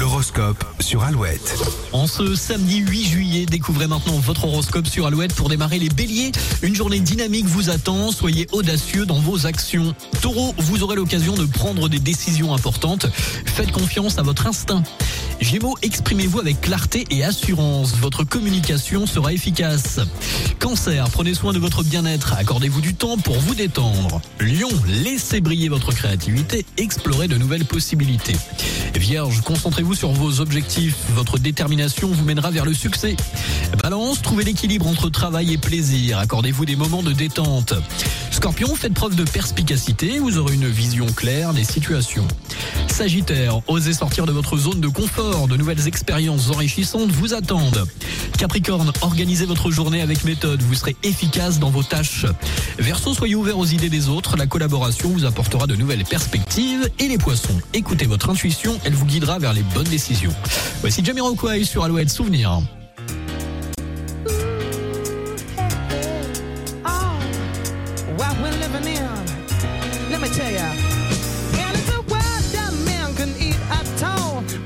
L'horoscope sur Alouette. En ce samedi 8 juillet, découvrez maintenant votre horoscope sur Alouette pour démarrer les béliers. Une journée dynamique vous attend, soyez audacieux dans vos actions. Taureau, vous aurez l'occasion de prendre des décisions importantes. Faites confiance à votre instinct. Gémeaux, exprimez-vous avec clarté et assurance. Votre communication sera efficace. Cancer, prenez soin de votre bien-être. Accordez-vous du temps pour vous détendre. Lion, laissez briller votre créativité. Explorez de nouvelles possibilités. Vierge, concentrez-vous sur vos objectifs. Votre détermination vous mènera vers le succès. Balance, trouvez l'équilibre entre travail et plaisir. Accordez-vous des moments de détente. Scorpion, faites preuve de perspicacité. Vous aurez une vision claire des situations. Sagittaire, osez sortir de votre zone de confort. De nouvelles expériences enrichissantes vous attendent. Capricorne, organisez votre journée avec méthode. Vous serez efficace dans vos tâches. Verseau, soyez ouvert aux idées des autres. La collaboration vous apportera de nouvelles perspectives. Et les poissons, écoutez votre intuition. Elle vous guidera vers les bonnes décisions. Voici Jamiroquai sur Alouette Souvenir. We're living in. Let me tell ya.